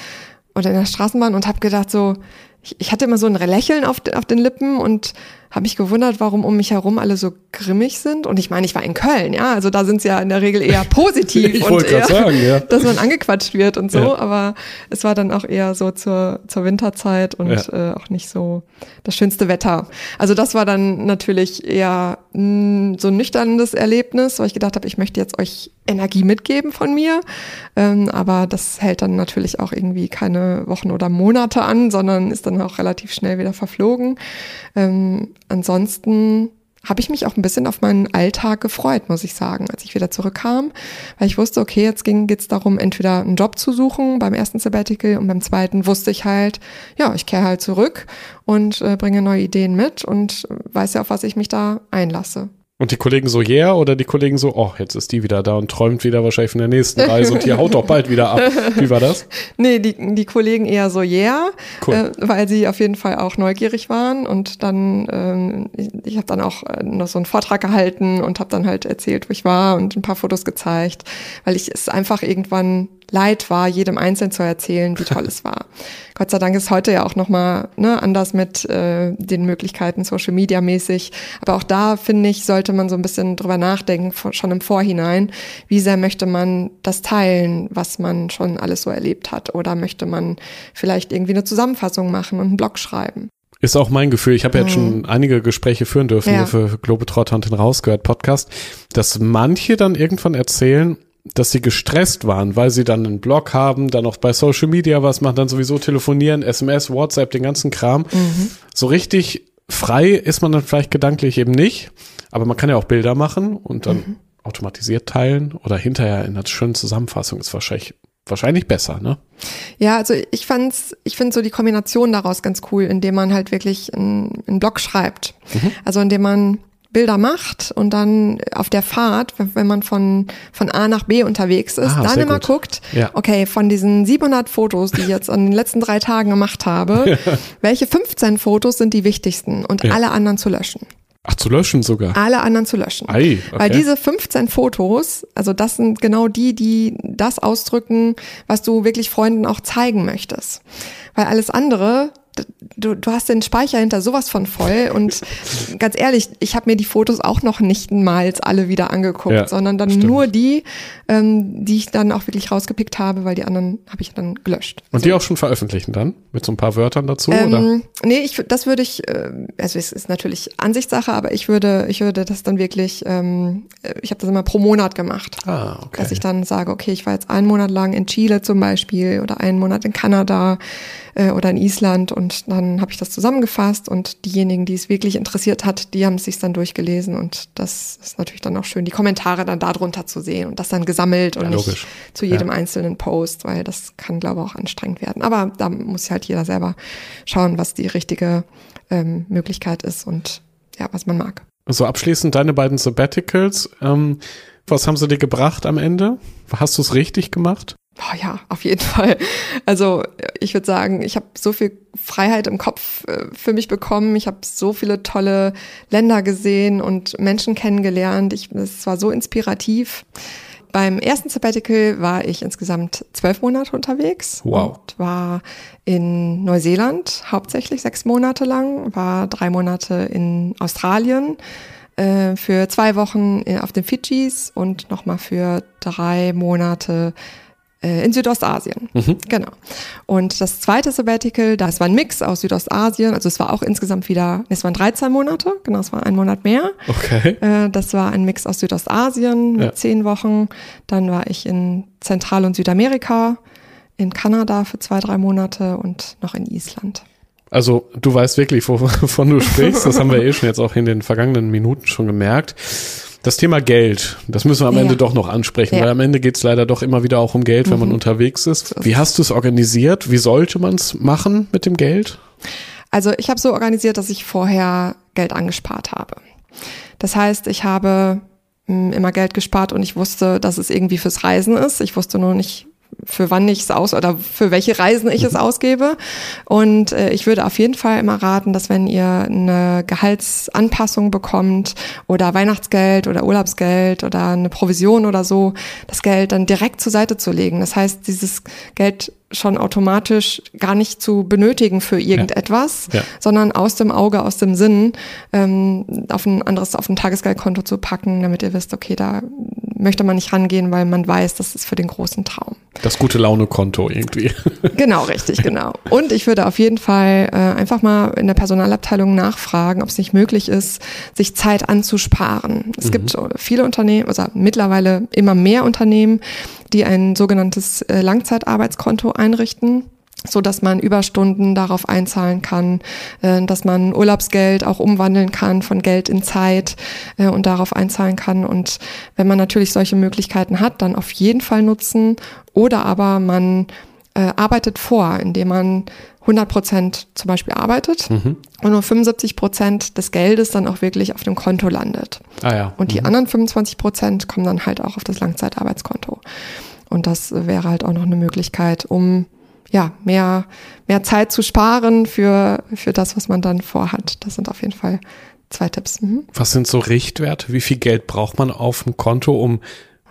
oder in der Straßenbahn und habe gedacht so, ich, ich hatte immer so ein Lächeln auf, auf den Lippen und habe mich gewundert, warum um mich herum alle so grimmig sind. Und ich meine, ich war in Köln, ja, also da sind sie ja in der Regel eher positiv ich und eher, sagen, ja. dass man angequatscht wird und so. Ja. Aber es war dann auch eher so zur, zur Winterzeit und ja. äh, auch nicht so das schönste Wetter. Also das war dann natürlich eher mh, mm, so ein nüchterndes Erlebnis, weil ich gedacht habe, ich möchte jetzt euch Energie mitgeben von mir. Ähm, aber das hält dann natürlich auch irgendwie keine Wochen oder Monate an, sondern ist dann auch relativ schnell wieder verflogen. Ähm, ansonsten habe ich mich auch ein bisschen auf meinen Alltag gefreut, muss ich sagen, als ich wieder zurückkam, weil ich wusste, okay, jetzt ging es darum, entweder einen Job zu suchen beim ersten Sabbatical und beim zweiten wusste ich halt, ja, ich kehre halt zurück und äh, bringe neue Ideen mit und weiß ja, auf was ich mich da einlasse. Und die Kollegen so, yeah, oder die Kollegen so, oh, jetzt ist die wieder da und träumt wieder wahrscheinlich von der nächsten Reise und die haut doch bald wieder ab. Wie war das? Nee, die, die Kollegen eher so, yeah, cool. äh, weil sie auf jeden Fall auch neugierig waren und dann, ähm, ich, ich habe dann auch äh, noch so einen Vortrag gehalten und habe dann halt erzählt, wo ich war und ein paar Fotos gezeigt, weil ich es einfach irgendwann leid war, jedem einzeln zu erzählen, wie toll es war. Gott sei Dank ist heute ja auch nochmal ne, anders mit äh, den Möglichkeiten Social Media mäßig. Aber auch da finde ich, sollte man so ein bisschen drüber nachdenken, schon im Vorhinein, wie sehr möchte man das teilen, was man schon alles so erlebt hat. Oder möchte man vielleicht irgendwie eine Zusammenfassung machen und einen Blog schreiben. Ist auch mein Gefühl. Ich habe mhm. jetzt schon einige Gespräche führen dürfen ja. hier für Globetrotter und den Rausgehört Podcast, dass manche dann irgendwann erzählen, dass sie gestresst waren, weil sie dann einen Blog haben, dann auch bei Social Media was machen, dann sowieso telefonieren, SMS, WhatsApp, den ganzen Kram. Mhm. So richtig frei ist man dann vielleicht gedanklich eben nicht, aber man kann ja auch Bilder machen und dann mhm. automatisiert teilen oder hinterher in einer schönen Zusammenfassung ist wahrscheinlich wahrscheinlich besser, ne? Ja, also ich fand's, ich finde so die Kombination daraus ganz cool, indem man halt wirklich einen, einen Blog schreibt. Mhm. Also indem man Bilder macht und dann auf der Fahrt, wenn man von, von A nach B unterwegs ist, ah, dann immer gut. guckt, ja. okay, von diesen 700 Fotos, die ich jetzt an den letzten drei Tagen gemacht habe, welche 15 Fotos sind die wichtigsten und ja. alle anderen zu löschen. Ach, zu löschen sogar. Alle anderen zu löschen. Ei, okay. Weil diese 15 Fotos, also das sind genau die, die das ausdrücken, was du wirklich Freunden auch zeigen möchtest. Weil alles andere du, du hast den Speicher hinter sowas von voll und ganz ehrlich, ich habe mir die Fotos auch noch nicht mal alle wieder angeguckt, ja, sondern dann stimmt. nur die, ähm, die ich dann auch wirklich rausgepickt habe, weil die anderen habe ich dann gelöscht. Und also, die auch schon veröffentlichen dann? Mit so ein paar Wörtern dazu? Ähm, oder? Nee, ich, das würde ich, äh, also es ist natürlich Ansichtssache, aber ich würde, ich würde das dann wirklich, ähm, ich habe das immer pro Monat gemacht. Ah, okay. Dass ich dann sage, okay, ich war jetzt einen Monat lang in Chile zum Beispiel oder einen Monat in Kanada äh, oder in Island und dann habe ich das zusammengefasst und diejenigen, die es wirklich interessiert hat, die haben es sich dann durchgelesen und das ist natürlich dann auch schön, die Kommentare dann darunter zu sehen und das dann gesammelt und ja, nicht zu jedem ja. einzelnen Post, weil das kann, glaube ich, auch anstrengend werden. Aber da muss halt jeder selber schauen, was die richtige ähm, Möglichkeit ist und ja, was man mag. So abschließend deine beiden Sabbaticals. Ähm, was haben sie dir gebracht am Ende? Hast du es richtig gemacht? Oh ja, auf jeden Fall. Also ich würde sagen, ich habe so viel Freiheit im Kopf äh, für mich bekommen. Ich habe so viele tolle Länder gesehen und Menschen kennengelernt. Ich, es war so inspirativ. Beim ersten Sabbatical war ich insgesamt zwölf Monate unterwegs. Wow. Und war in Neuseeland hauptsächlich sechs Monate lang, war drei Monate in Australien, äh, für zwei Wochen auf den Fidschis und nochmal für drei Monate äh, in Südostasien. Mhm. Genau. Und das zweite Sabbatical, das war ein Mix aus Südostasien, also es war auch insgesamt wieder, es waren 13 Monate, genau, es war ein Monat mehr. Okay. Äh, das war ein Mix aus Südostasien mit ja. zehn Wochen. Dann war ich in Zentral- und Südamerika, in Kanada für zwei, drei Monate und noch in Island. Also du weißt wirklich, wovon du sprichst. Das haben wir eh schon jetzt auch in den vergangenen Minuten schon gemerkt. Das Thema Geld, das müssen wir am ja. Ende doch noch ansprechen, ja. weil am Ende geht es leider doch immer wieder auch um Geld, wenn mhm. man unterwegs ist. Wie hast du es organisiert? Wie sollte man es machen mit dem Geld? Also ich habe so organisiert, dass ich vorher Geld angespart habe. Das heißt, ich habe hm, immer Geld gespart und ich wusste, dass es irgendwie fürs Reisen ist. Ich wusste nur nicht, für wann ich es aus oder für welche Reisen ich es mhm. ausgebe. Und äh, ich würde auf jeden Fall immer raten, dass wenn ihr eine Gehaltsanpassung bekommt oder Weihnachtsgeld oder Urlaubsgeld oder eine Provision oder so, das Geld dann direkt zur Seite zu legen. Das heißt, dieses Geld schon automatisch gar nicht zu benötigen für irgendetwas, ja. Ja. sondern aus dem Auge, aus dem Sinn ähm, auf ein anderes, auf ein Tagesgeldkonto zu packen, damit ihr wisst, okay, da möchte man nicht rangehen, weil man weiß, das ist für den großen Traum. Das gute Laune-Konto irgendwie. Genau, richtig, genau. Und ich würde auf jeden Fall äh, einfach mal in der Personalabteilung nachfragen, ob es nicht möglich ist, sich Zeit anzusparen. Es mhm. gibt viele Unternehmen, also mittlerweile immer mehr Unternehmen, die ein sogenanntes äh, Langzeitarbeitskonto einrichten so dass man Überstunden darauf einzahlen kann, äh, dass man Urlaubsgeld auch umwandeln kann von Geld in Zeit äh, und darauf einzahlen kann. Und wenn man natürlich solche Möglichkeiten hat, dann auf jeden Fall nutzen. Oder aber man arbeitet vor, indem man 100 Prozent zum Beispiel arbeitet mhm. und nur 75 Prozent des Geldes dann auch wirklich auf dem Konto landet. Ah ja. Und die mhm. anderen 25 Prozent kommen dann halt auch auf das Langzeitarbeitskonto. Und das wäre halt auch noch eine Möglichkeit, um ja, mehr, mehr Zeit zu sparen für, für das, was man dann vorhat. Das sind auf jeden Fall zwei Tipps. Mhm. Was sind so Richtwerte? Wie viel Geld braucht man auf dem Konto, um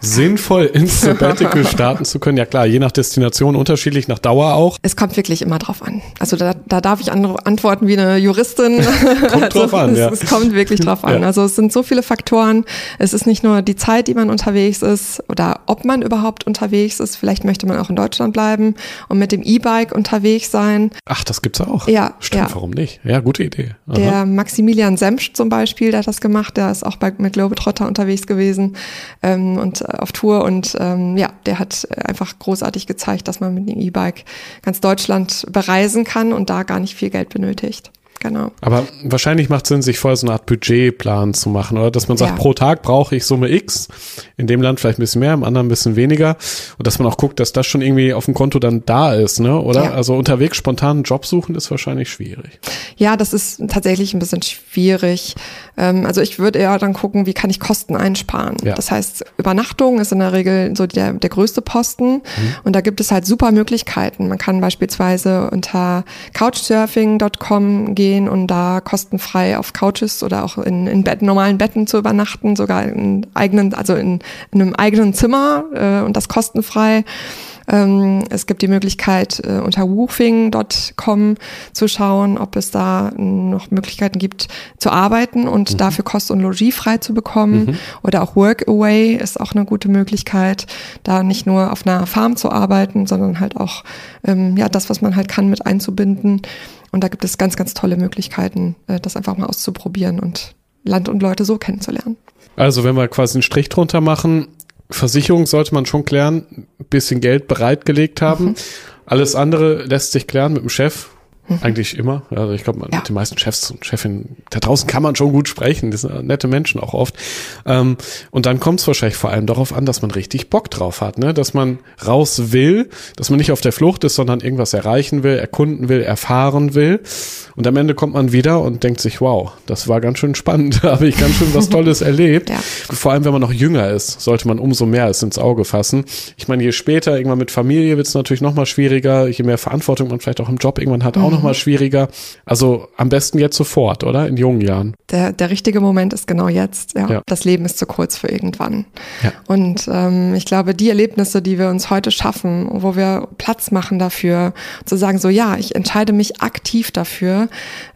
sinnvoll ins Sabbatical starten zu können? Ja klar, je nach Destination unterschiedlich, nach Dauer auch. Es kommt wirklich immer drauf an. Also da, da darf ich antworten wie eine Juristin. kommt also, drauf an, es, ja. Es kommt wirklich drauf an. Ja. Also es sind so viele Faktoren. Es ist nicht nur die Zeit, die man unterwegs ist oder ob man überhaupt unterwegs ist. Vielleicht möchte man auch in Deutschland bleiben und mit dem E-Bike unterwegs sein. Ach, das gibt's auch. Ja. Stimmt, ja. warum nicht? Ja, gute Idee. Aha. Der Maximilian Semsch zum Beispiel, der hat das gemacht. Der ist auch bei, mit Globetrotter unterwegs gewesen ähm, und auf Tour und ähm, ja, der hat einfach großartig gezeigt, dass man mit dem E-Bike ganz Deutschland bereisen kann und da gar nicht viel Geld benötigt genau. Aber wahrscheinlich macht es Sinn, sich vorher so eine Art Budgetplan zu machen, oder? Dass man sagt, ja. pro Tag brauche ich Summe X, in dem Land vielleicht ein bisschen mehr, im anderen ein bisschen weniger. Und dass man auch guckt, dass das schon irgendwie auf dem Konto dann da ist, ne? Oder? Ja. Also unterwegs spontan einen Job suchen ist wahrscheinlich schwierig. Ja, das ist tatsächlich ein bisschen schwierig. Ähm, also ich würde eher dann gucken, wie kann ich Kosten einsparen. Ja. Das heißt, Übernachtung ist in der Regel so der, der größte Posten. Mhm. Und da gibt es halt super Möglichkeiten. Man kann beispielsweise unter couchsurfing.com gehen gehen und da kostenfrei auf Couches oder auch in, in Bett, normalen Betten zu übernachten, sogar in eigenen, also in, in einem eigenen Zimmer äh, und das kostenfrei. Ähm, es gibt die Möglichkeit, äh, unter woofing.com zu schauen, ob es da noch Möglichkeiten gibt, zu arbeiten und mhm. dafür Kost und Logis frei zu bekommen. Mhm. Oder auch Workaway ist auch eine gute Möglichkeit, da nicht nur auf einer Farm zu arbeiten, sondern halt auch ähm, ja das, was man halt kann, mit einzubinden. Und da gibt es ganz, ganz tolle Möglichkeiten, äh, das einfach mal auszuprobieren und Land und Leute so kennenzulernen. Also wenn wir quasi einen Strich drunter machen, Versicherung sollte man schon klären, ein bisschen Geld bereitgelegt haben. Mhm. Alles andere lässt sich klären mit dem Chef Mhm. Eigentlich immer. Also ich glaube, ja. mit den meisten Chefs und Chefinnen da draußen kann man schon gut sprechen. Das sind nette Menschen auch oft. Ähm, und dann kommt es wahrscheinlich vor allem darauf an, dass man richtig Bock drauf hat, ne? Dass man raus will, dass man nicht auf der Flucht ist, sondern irgendwas erreichen will, erkunden will, erfahren will. Und am Ende kommt man wieder und denkt sich, wow, das war ganz schön spannend, da habe ich ganz schön was Tolles erlebt. Ja. Vor allem, wenn man noch jünger ist, sollte man umso mehr es ins Auge fassen. Ich meine, je später, irgendwann mit Familie wird es natürlich noch mal schwieriger, je mehr Verantwortung man vielleicht auch im Job irgendwann hat, mhm. auch noch mal schwieriger. Also am besten jetzt sofort, oder? In jungen Jahren. Der, der richtige Moment ist genau jetzt. Ja. ja. Das Leben ist zu kurz für irgendwann. Ja. Und ähm, ich glaube, die Erlebnisse, die wir uns heute schaffen, wo wir Platz machen dafür, zu sagen, so ja, ich entscheide mich aktiv dafür,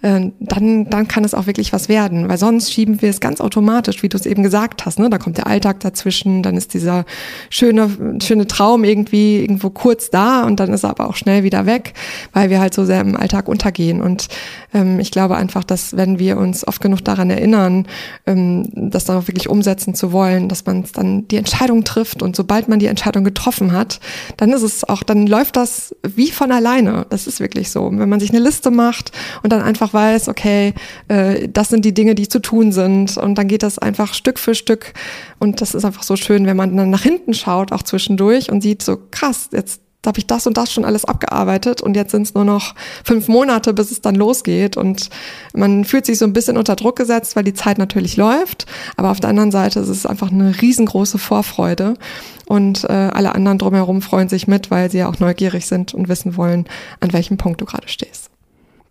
äh, dann, dann kann es auch wirklich was werden. Weil sonst schieben wir es ganz automatisch, wie du es eben gesagt hast. Ne? Da kommt der Alltag dazwischen, dann ist dieser schöne, schöne Traum irgendwie irgendwo kurz da und dann ist er aber auch schnell wieder weg, weil wir halt so sehr im Alltag Alltag untergehen. Und ähm, ich glaube einfach, dass wenn wir uns oft genug daran erinnern, ähm, das dann auch wirklich umsetzen zu wollen, dass man dann die Entscheidung trifft und sobald man die Entscheidung getroffen hat, dann ist es auch, dann läuft das wie von alleine. Das ist wirklich so. Wenn man sich eine Liste macht und dann einfach weiß, okay, äh, das sind die Dinge, die zu tun sind und dann geht das einfach Stück für Stück und das ist einfach so schön, wenn man dann nach hinten schaut, auch zwischendurch und sieht so krass, jetzt da habe ich das und das schon alles abgearbeitet und jetzt sind es nur noch fünf Monate, bis es dann losgeht. Und man fühlt sich so ein bisschen unter Druck gesetzt, weil die Zeit natürlich läuft. Aber auf der anderen Seite ist es einfach eine riesengroße Vorfreude. Und äh, alle anderen drumherum freuen sich mit, weil sie ja auch neugierig sind und wissen wollen, an welchem Punkt du gerade stehst.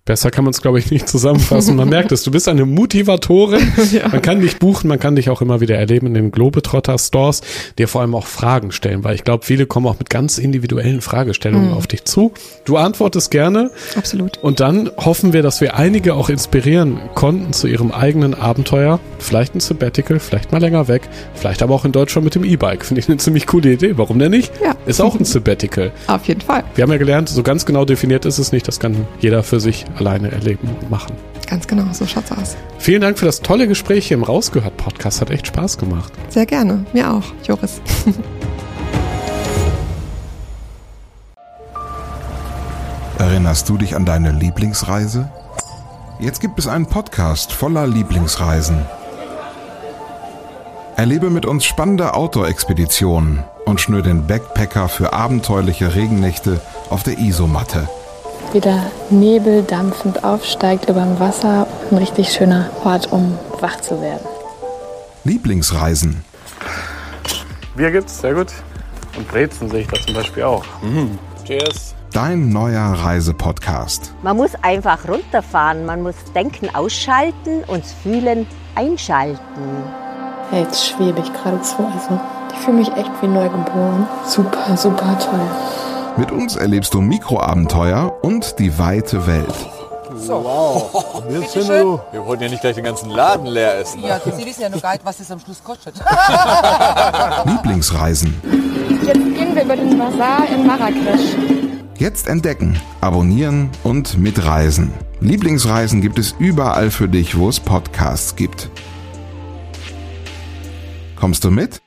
Besser kann man es, glaube ich, nicht zusammenfassen. Man merkt es, du bist eine Motivatorin. ja. Man kann dich buchen, man kann dich auch immer wieder erleben in den Globetrotter-Stores, dir vor allem auch Fragen stellen, weil ich glaube, viele kommen auch mit ganz individuellen Fragestellungen mhm. auf dich zu. Du antwortest gerne. Absolut. Und dann hoffen wir, dass wir einige auch inspirieren konnten zu ihrem eigenen Abenteuer. Vielleicht ein Sabbatical, vielleicht mal länger weg, vielleicht aber auch in Deutschland mit dem E-Bike. Finde ich eine ziemlich coole Idee. Warum denn nicht? Ja. Ist auch ein Sabbatical. Auf jeden Fall. Wir haben ja gelernt, so ganz genau definiert ist es nicht. Das kann jeder für sich alleine erleben und machen. Ganz genau, so schaut's aus. Vielen Dank für das tolle Gespräch hier im Rausgehört-Podcast. Hat echt Spaß gemacht. Sehr gerne. Mir auch, Joris. Erinnerst du dich an deine Lieblingsreise? Jetzt gibt es einen Podcast voller Lieblingsreisen. Erlebe mit uns spannende Outdoor-Expeditionen und schnür den Backpacker für abenteuerliche Regennächte auf der Isomatte wie der Nebel dampfend aufsteigt über dem Wasser. Ein richtig schöner Ort, um wach zu werden. Lieblingsreisen. Bier gibt's, sehr gut. Und Brezen sehe ich da zum Beispiel auch. Mhm. Cheers. Dein neuer Reisepodcast. Man muss einfach runterfahren, man muss Denken ausschalten und Fühlen einschalten. Ja, jetzt schwebe ich geradezu. Also Ich fühle mich echt wie neugeboren. Super, super toll. Mit uns erlebst du Mikroabenteuer und die weite Welt. Wir wollten ja nicht gleich den ganzen Laden leer essen. Ja, Sie wissen ja noch gar nicht, was es am Schluss kostet. Lieblingsreisen. Jetzt gehen wir über den Bazar in Marrakesch. Jetzt entdecken, abonnieren und mitreisen. Lieblingsreisen gibt es überall für dich, wo es Podcasts gibt. Kommst du mit?